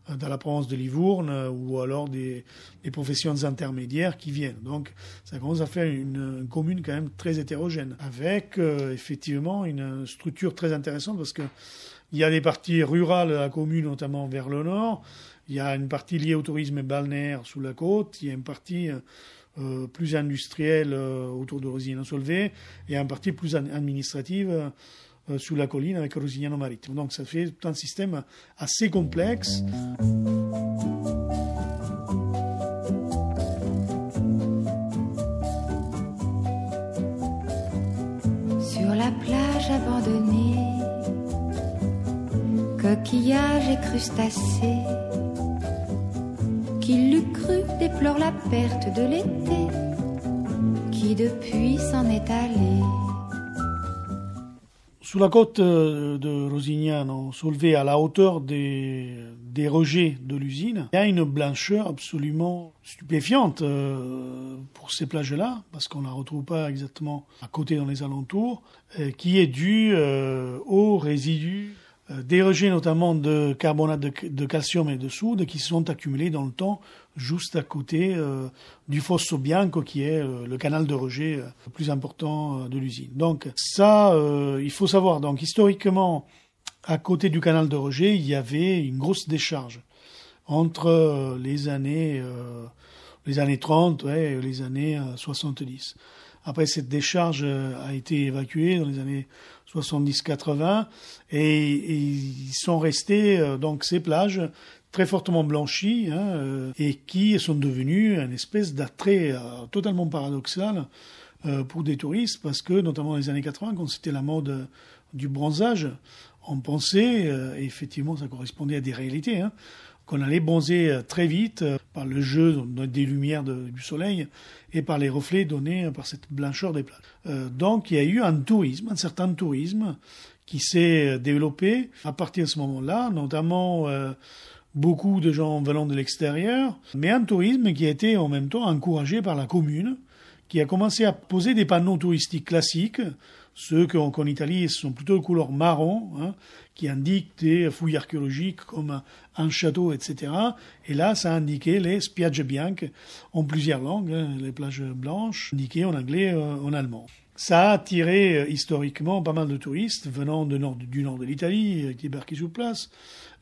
dans la province de Livourne ou alors des, des, professions intermédiaires qui viennent. Donc ça commence à faire une, une commune quand même très hétérogène, avec euh, effectivement une structure très intéressante parce que il y a des parties rurales de la commune, notamment vers le nord. Il y a une partie liée au tourisme balnéaire sous la côte. Il y a une partie euh, plus industrielle euh, autour de Rosignano-Solvay. Et une partie plus administrative euh, sous la colline avec Rosignano-Maritime. Donc ça fait un système assez complexe.
Sur la plage abandonnée coquillages et crustacés. Qui l'eût cru déplore la perte de l'été, qui depuis s'en est allé.
Sous la côte euh, de Rosignano, soulevée à la hauteur des, des rejets de l'usine, il y a une blancheur absolument stupéfiante euh, pour ces plages-là, parce qu'on ne la retrouve pas exactement à côté dans les alentours, euh, qui est due aux résidus des rejets notamment de carbonate de, calcium et de soude qui se sont accumulés dans le temps juste à côté euh, du Fosso Bianco qui est euh, le canal de rejet le plus important de l'usine. Donc ça, il faut savoir, donc historiquement, à côté du canal de rejet, il y avait une grosse décharge entre les années, les années 30 ouais, et les années 70. Après, cette décharge a été évacuée dans les années 70-80, et, ils sont restés euh, donc ces plages très fortement blanchies hein, euh, et qui sont devenues une espèce d'attrait euh, totalement paradoxal pour des touristes parce que notamment dans les années 80 quand c'était la mode du bronzage on pensait et effectivement ça correspondait à des réalités hein, qu'on allait bronzer très vite par le jeu des lumières du soleil et par les reflets donnés par cette blancheur des plages. Euh, donc il y a eu un tourisme, un certain tourisme qui s'est développé à partir de ce moment-là, notamment euh, beaucoup de gens venant de l'extérieur, mais un tourisme qui a été en même temps encouragé par la commune, qui a commencé à poser des panneaux touristiques classiques, ceux qu'en Italie sont plutôt de couleur marron, hein, qui indiquent des fouilles archéologiques comme un château, etc. Et là, ça indiquait les spiagge bianche en plusieurs langues, hein, les plages blanches, indiquées en anglais, euh, en allemand. Ça a attiré euh, historiquement pas mal de touristes venant du nord de l'Italie, euh, qui débarquaient sur place.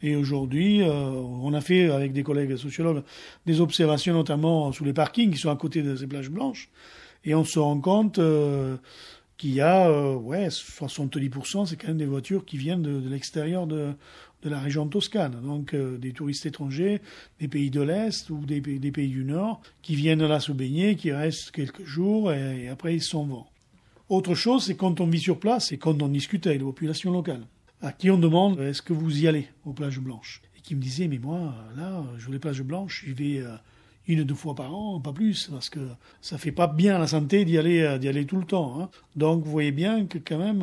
Et aujourd'hui, on a fait avec des collègues sociologues des observations notamment sous les parkings qui sont à côté de ces plages blanches. Et on se rend compte qu'il y a ouais, 70%, c'est quand même des voitures qui viennent de, l'extérieur de, la région toscane, donc euh, des touristes étrangers, des pays de l'Est ou des, des, pays du Nord, qui viennent là se baigner, qui restent quelques jours et, après ils s'en vont. Autre chose, c'est quand on vit sur place et quand on discute avec les populations locales, à qui on demande est-ce que vous y allez aux plages blanches? Et qui me disaient mais moi là, je veux les plages blanches, j'y vais euh, une ou deux fois par an, pas plus, parce que ça fait pas bien à la santé d'y aller, euh, d'y aller tout le temps. Hein. Donc vous voyez bien que quand même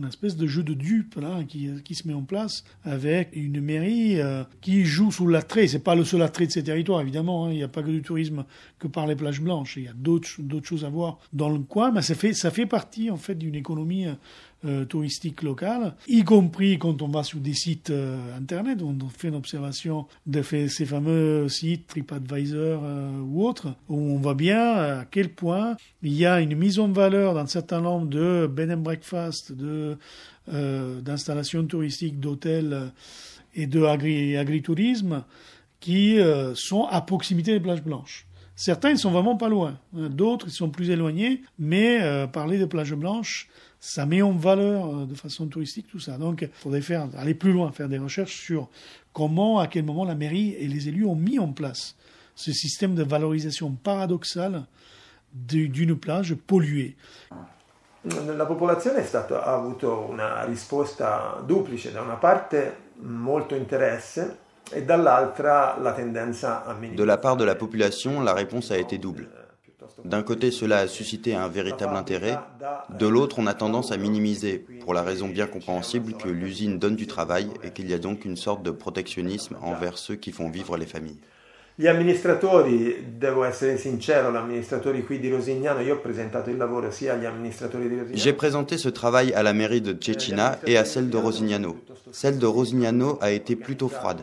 une espèce de jeu de dupe là qui, qui se met en place avec une mairie euh, qui joue sous l'attrait. C'est pas le seul attrait de ces territoires évidemment. Hein. Il n'y a pas que du tourisme que par les plages blanches. Il y a d'autres d'autres choses à voir dans le coin, mais ça fait ça fait partie en fait d'une économie euh, touristique locale, y compris quand on va sur des sites euh, internet, on fait une observation de ces fameux sites TripAdvisor euh, ou autres, où on voit bien à quel point il y a une mise en valeur d'un certain nombre de bed and breakfast, d'installations touristiques, d'hôtels et de agri agritourisme qui sont à proximité des plages blanches. Certains, ils sont vraiment pas loin. D'autres, ils sont plus éloignés. Mais parler de plages blanches, ça met en valeur euh, de façon touristique tout ça. Donc, il faudrait faire, aller plus loin, faire des recherches sur comment, à quel moment la mairie et les élus ont mis en place ce système de valorisation paradoxale d'une plage polluée.
La popolazione è stata, ha avuto una risposta duplice, da una parte molto interesse e dall'altra la tendenza a
De la part de la population, la réponse a été double. D'un côté, cela a suscité un véritable intérêt, de l'autre, on a tendance à minimiser, pour la raison bien compréhensible que l'usine donne du travail et qu'il y a donc une sorte de protectionnisme envers ceux qui font vivre les familles.
Gli amministratori, devo essere sincero, l'amministratore qui di Rosignano, io ho presentato il lavoro sia agli amministratori di Rosignano.
J'ai présenté ce travail à la mairie de Cecina et à celle de Rosignano. Celle de Rosignano a été plutôt froide.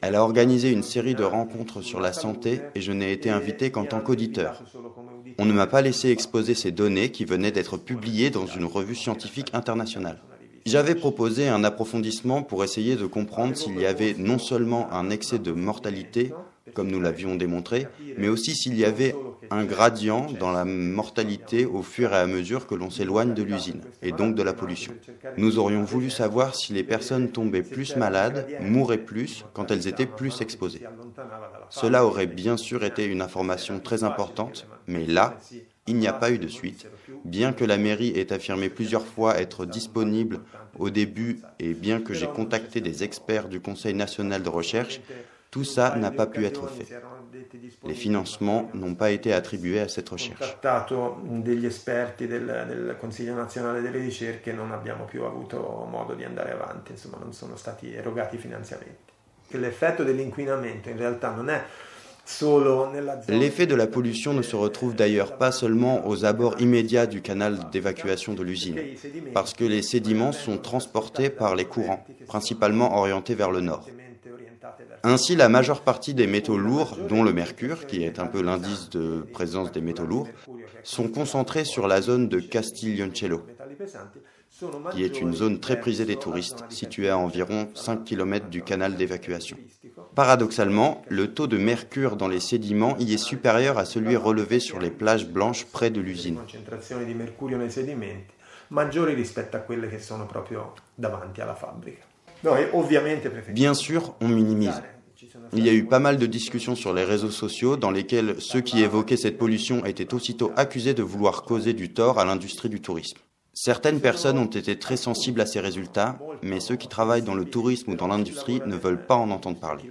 Elle a organisé une série de rencontres sur la santé et je n'ai été invité qu'en tant qu'auditeur. On ne m'a pas laissé exposer ces données qui venaient d'être publiées dans une revue scientifique internationale. J'avais proposé un approfondissement pour essayer de comprendre s'il y avait non seulement un excès de mortalité, comme nous l'avions démontré, mais aussi s'il y avait un gradient dans la mortalité au fur et à mesure que l'on s'éloigne de l'usine, et donc de la pollution. Nous aurions voulu savoir si les personnes tombaient plus malades, mouraient plus, quand elles étaient plus exposées. Cela aurait bien sûr été une information très importante, mais là, il n'y a pas eu de suite, bien que la mairie ait affirmé plusieurs fois être disponible au début et bien que j'ai contacté des experts du Conseil national de recherche, tout ça n'a pas pu être fait. Les financements n'ont pas été attribués à cette recherche.
L'effetto dell'inquinamento in realtà non è
L'effet de la pollution ne se retrouve d'ailleurs pas seulement aux abords immédiats du canal d'évacuation de l'usine, parce que les sédiments sont transportés par les courants, principalement orientés vers le nord. Ainsi, la majeure partie des métaux lourds, dont le mercure, qui est un peu l'indice de présence des métaux lourds, sont concentrés sur la zone de Castiglioncello, qui est une zone très prisée des touristes, située à environ 5 km du canal d'évacuation. Paradoxalement, le taux de mercure dans les sédiments y est supérieur à celui relevé sur les plages blanches près de l'usine. Bien sûr, on minimise. Il y a eu pas mal de discussions sur les réseaux sociaux dans lesquelles ceux qui évoquaient cette pollution étaient aussitôt accusés de vouloir causer du tort à l'industrie du tourisme. Certaines personnes ont été très sensibles à ces résultats, mais ceux qui travaillent dans le tourisme ou dans l'industrie ne veulent pas en entendre parler.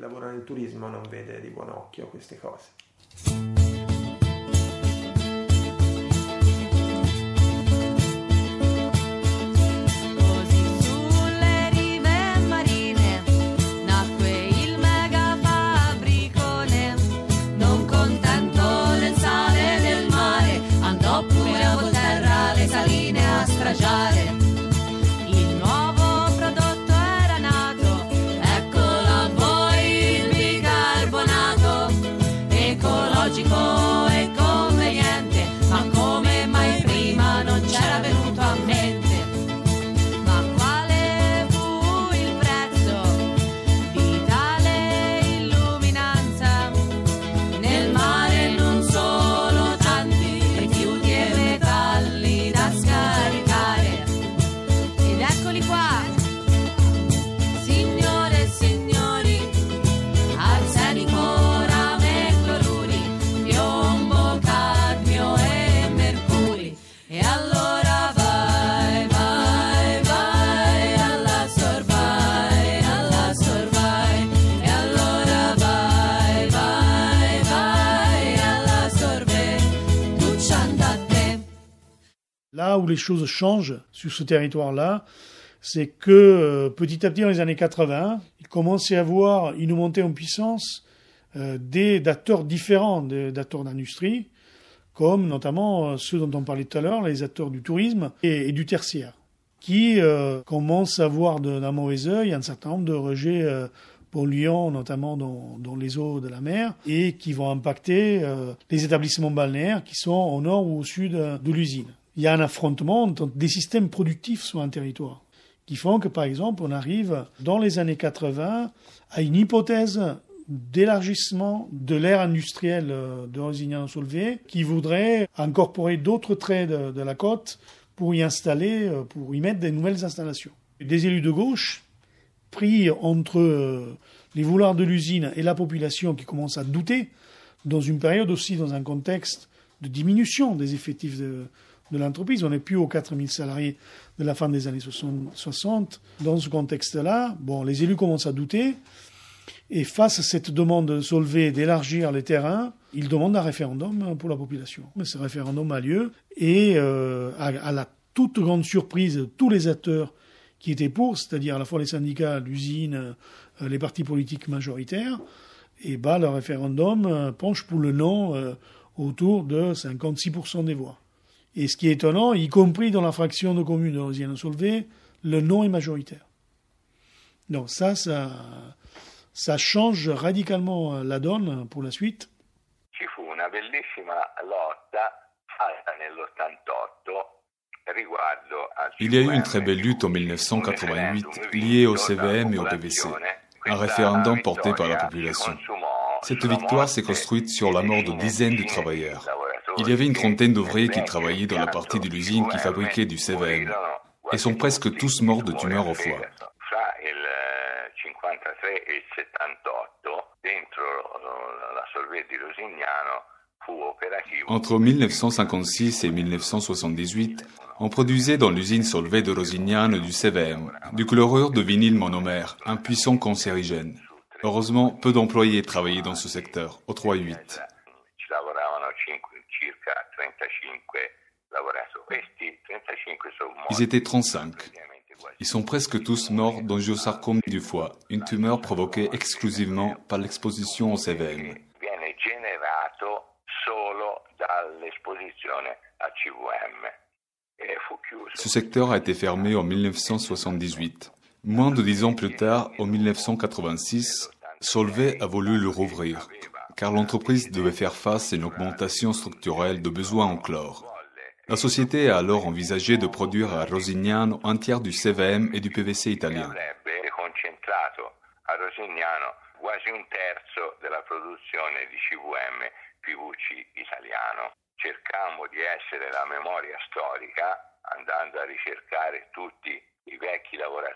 Où les choses changent sur ce territoire-là, c'est que euh, petit à petit, dans les années 80, il commençait à avoir une montée en puissance euh, des d'acteurs différents, d'acteurs d'industrie, comme notamment euh, ceux dont on parlait tout à l'heure, les acteurs du tourisme et, du tertiaire, qui commencent à voir d'un mauvais œil un certain nombre de rejets polluants, notamment dans, les eaux de la mer, et qui vont impacter les établissements balnéaires qui sont au nord ou au sud de l'usine il y a un affrontement des systèmes productifs sur un territoire qui font que, par exemple, on arrive dans les années 80 à une hypothèse d'élargissement de l'ère industrielle euh, de Rosignano-Solvay qui voudrait incorporer d'autres traits de, la côte pour y installer, euh, pour y mettre des nouvelles installations. Des élus de gauche, pris entre euh, les vouloirs de l'usine et la population qui commence à douter, dans une période aussi, dans un contexte de diminution des effectifs de, de l'entreprise. On n'est plus aux 4000 salariés de la fin des années 60. Dans ce contexte-là, bon, les élus commencent à douter. Et face à cette demande solvée d'élargir les terrains, ils demandent un référendum pour la population. Ce référendum a lieu et euh, à, la toute grande surprise de tous les acteurs qui étaient pour, c'est-à-dire à la fois les syndicats, l'usine, euh, les partis politiques majoritaires, et bah, le référendum euh, penche pour le non autour de 56% des voix. Et ce qui est étonnant, y compris dans la fraction de communes de Rosienne Solvay, le non est majoritaire. Donc ça, ça, ça change radicalement euh, la donne pour la suite.
Il y a eu une très belle lutte en 1988 liée au CVM et au PVC, un référendum porté par la population. Cette victoire s'est construite sur la mort de dizaines de travailleurs. Il y avait une trentaine d'ouvriers qui travaillaient dans la partie de l'usine qui fabriquait du CVM et sont presque tous morts de tumeurs au foie. Entre 1956 et 1978, on produisait dans l'usine Solvay de Rosignano du CVM, du chlorure de vinyle monomère, un puissant cancérigène. Heureusement, peu d'employés travaillaient dans ce secteur, au 3-8. Ils étaient 35. Ils sont presque tous morts d'angiosarcome du foie, une tumeur provoquée exclusivement par l'exposition au CVM. Ce secteur a été fermé en 1978. Moins de dix ans plus tard, en 1986, Solvay a voulu le rouvrir, car l'entreprise devait faire face à une augmentation structurelle de besoins en chlore. La société a alors envisagé de produire à Rosignano un tiers du CVM et du PVC italien.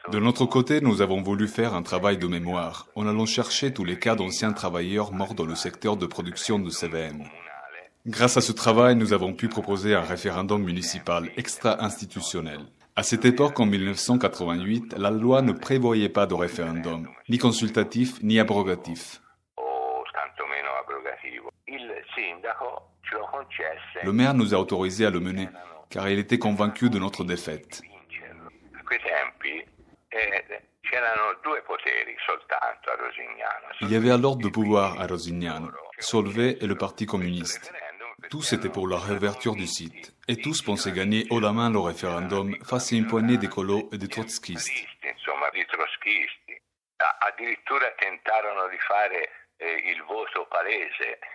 De notre côté, nous avons voulu faire un travail de mémoire en allant chercher tous les cas d'anciens travailleurs morts dans le secteur de production de CVM. Grâce à ce travail, nous avons pu proposer un référendum municipal extra-institutionnel. À cette époque, en 1988, la loi ne prévoyait pas de référendum, ni consultatif, ni abrogatif. Le maire nous a autorisé à le mener, car il était convaincu de notre défaite. Il y avait alors deux pouvoirs à Rosignano, Solvay et le Parti communiste. Tous étaient pour la réouverture du site, et tous pensaient gagner haut la main le référendum face à une poignée d'écolos et de trotskistes.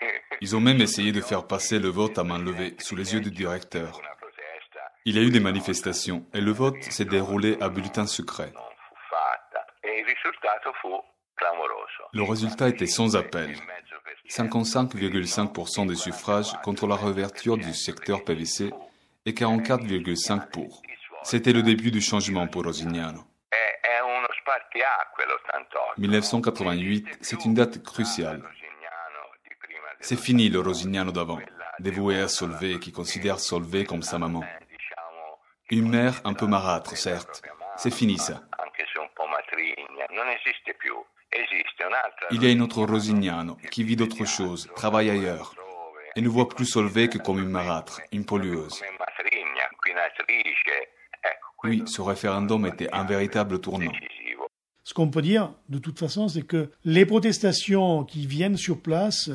Ils ont même essayé de faire passer le vote à main levée sous les yeux du directeur. Il y a eu des manifestations et le vote s'est déroulé à bulletin secret. Le résultat était sans appel. 55,5% des suffrages contre la réouverture du secteur PVC et 44,5% pour. C'était le début du changement pour Rosignano. 1988, c'est une date cruciale. C'est fini le Rosignano d'avant, dévoué à Solvay qui considère Solvay comme sa maman. Une mère un peu marâtre, certes. C'est fini ça. Il y a une autre Rosignano qui vit d'autre chose, travaille ailleurs, et ne voit plus Solvay que comme une marâtre, une pollueuse. Oui, ce référendum était un véritable tournant.
Ce qu'on peut dire, de toute façon, c'est que les protestations qui viennent sur place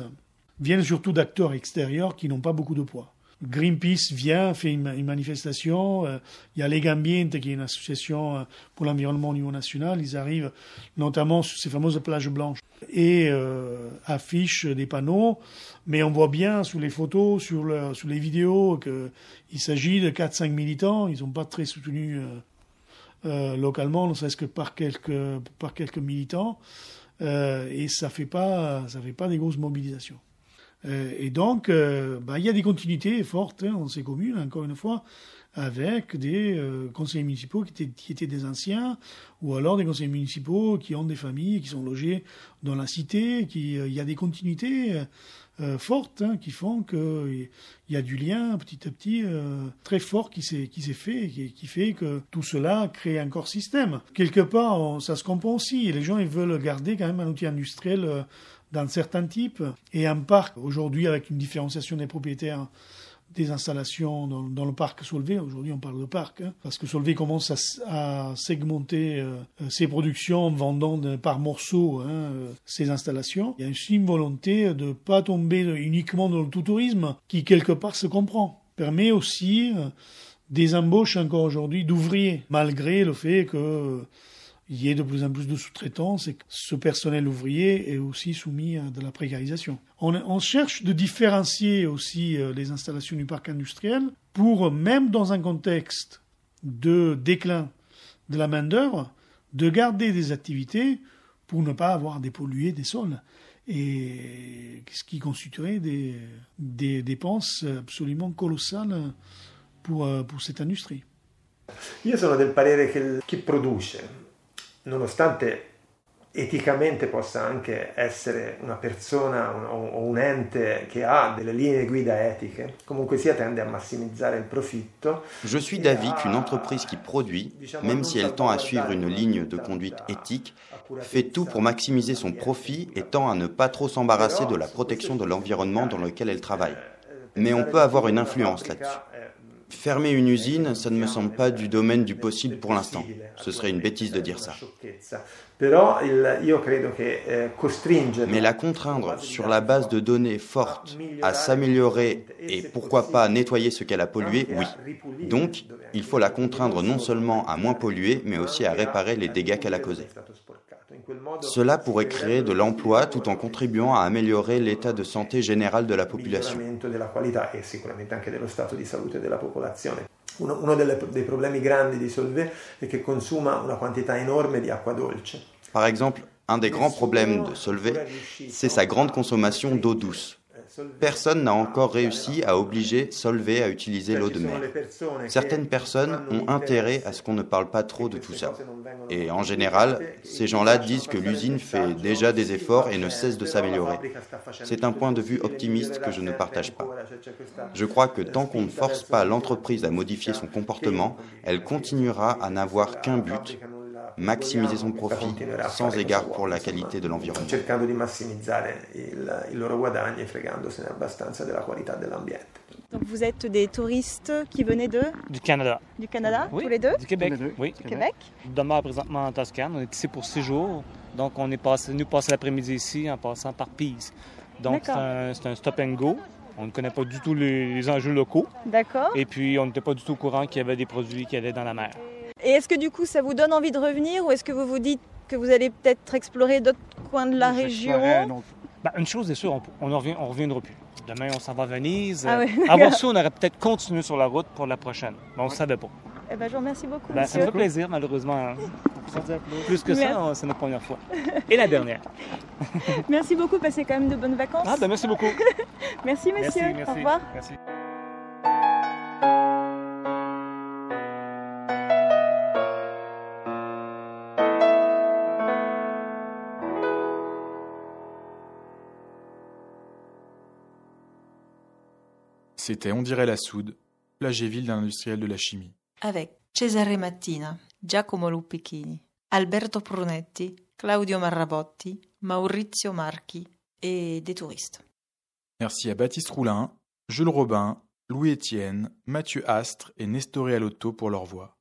viennent surtout d'acteurs extérieurs qui n'ont pas beaucoup de poids. Greenpeace vient, fait une, manifestation. Euh, il y a Legambiente, qui est une association euh, pour l'environnement au niveau national. Ils arrivent notamment sur ces fameuses plages blanches et euh, affichent des panneaux. Mais on voit bien sous les photos, sur, le, sur les vidéos, qu'il s'agit de 4-5 militants. Ils n'ont pas très soutenu localement, ne serait-ce que par quelques, par quelques militants. et ça fait pas ça fait pas des grosses mobilisations. Et donc, bah, il y a des continuités fortes hein, dans ces communes, encore une fois avec des euh, conseillers municipaux qui étaient, des anciens, ou alors des conseillers municipaux qui ont des familles, qui sont logés dans la cité, euh, il y a des continuités euh, fortes hein, qui font qu'il y a du lien petit à petit très fort qui s'est, fait, qui, fait que tout cela crée un corps système. Quelque part, ça se comprend aussi, les gens veulent garder quand même un outil industriel dans certains types, et un parc aujourd'hui avec une différenciation des propriétaires des installations dans, le parc Solvay. Aujourd'hui, on parle de parc, hein, parce que Solvay commence à, segmenter euh, ses productions en vendant par morceaux hein, ses installations. Il y a aussi une volonté de ne pas tomber uniquement dans le tout-tourisme, qui quelque part se comprend. Permet aussi euh, des embauches encore aujourd'hui d'ouvriers, malgré le fait que il y ait de plus en plus de sous-traitance et que ce personnel ouvrier est aussi soumis à de la précarisation. On, cherche de différencier aussi euh, les installations du parc industriel pour, même dans un contexte de déclin de la main-d'œuvre, de garder des activités pour ne pas avoir dépollué des sols et ce qui constituerait des, des dépenses absolument colossales pour, euh, pour cette industrie.
Io sono del parere che chi produce nonostante eticamente possa anche essere una persona o un ente che ha delle linee guida etiche, comunque sia tende a massimizzare il profitto.
Je suis d'avis qu'une entreprise qui produit, même si elle tend à suivre une ligne de conduite éthique, fait tout pour maximiser son profit et tend à ne pas trop s'embarrasser de la protection de l'environnement dans lequel elle travaille. Mais on peut avoir une influence là-dessus. Fermer une usine, ça ne me semble pas du domaine du possible pour l'instant. Ce serait une bêtise de dire ça.
Eh,
Mais la contraindre sur la base de données fortes à s'améliorer et pourquoi pas nettoyer ce qu'elle a pollué, oui. Donc, il faut la contraindre non seulement à moins polluer, mais aussi à réparer les dégâts qu'elle a causés. Cela pourrait créer de l'emploi tout en contribuant à améliorer l'état de santé général de la population.
Uno dei problemi grandi di Solvay è che consuma una quantità enorme di acqua dolce.
Par exemple, un des grands problèmes de Solvay, c'est sa grande consommation d'eau douce. Personne n'a encore réussi à obliger Solvay à utiliser l'eau de mer. Certaines personnes ont intérêt à ce qu'on ne parle pas trop de tout ça. Et en général, ces gens-là disent que l'usine fait déjà des efforts et ne cesse de s'améliorer. C'est un point de vue optimiste que je ne partage pas. Je crois que tant qu'on ne force pas l'entreprise à modifier son comportement, elle continuera à n'avoir qu'un but, maximiser son profit sans égard pour la qualité de l'environnement.
E.
Donc vous êtes des touristes qui venaient de
Du Canada.
Du Canada,
oui,
tous les deux
Du Québec, oui.
Du Québec.
On demeure présentement en Toscane. On est ici pour six jours. Donc on est passé, nous passer l'après-midi ici en passant par Pise. Donc c'est un, un, stop and go. On ne connaît pas du tout les, les enjeux locaux.
D'accord.
Et puis on n'était pas du tout au courant qu'il y avait des produits qui allaient dans la mer.
Et est-ce que du coup ça vous donne envie de revenir ou est-ce que vous vous dites que vous allez peut-être explorer d'autres coins de la région
bah, Une chose est sûre, on, on, revient, on reviendra plus. Demain, on s'en va à Venise.
Ah ouais,
Avant ça, on aurait peut-être continué sur la route pour la prochaine. Mais on ne savait pas.
Eh ben, je vous remercie beaucoup.
Ben, ça me fait plaisir, malheureusement. Plus que ça, c'est notre première fois. Et la dernière.
merci beaucoup. Passez quand même de bonnes vacances.
Ah, ben, merci beaucoup.
merci, monsieur.
Merci, merci.
Au revoir.
Merci.
C'était On dirait la soude, plage et ville d'un industriel de la chimie.
Avec Cesare Mattina, Giacomo Luppichini, Alberto Prunetti, Claudio Marrabotti, Maurizio Marchi et des touristes.
Merci à Baptiste Roulin, Jules Robin, Louis Étienne, Mathieu Astre et Nestoré Alotto pour leur voix.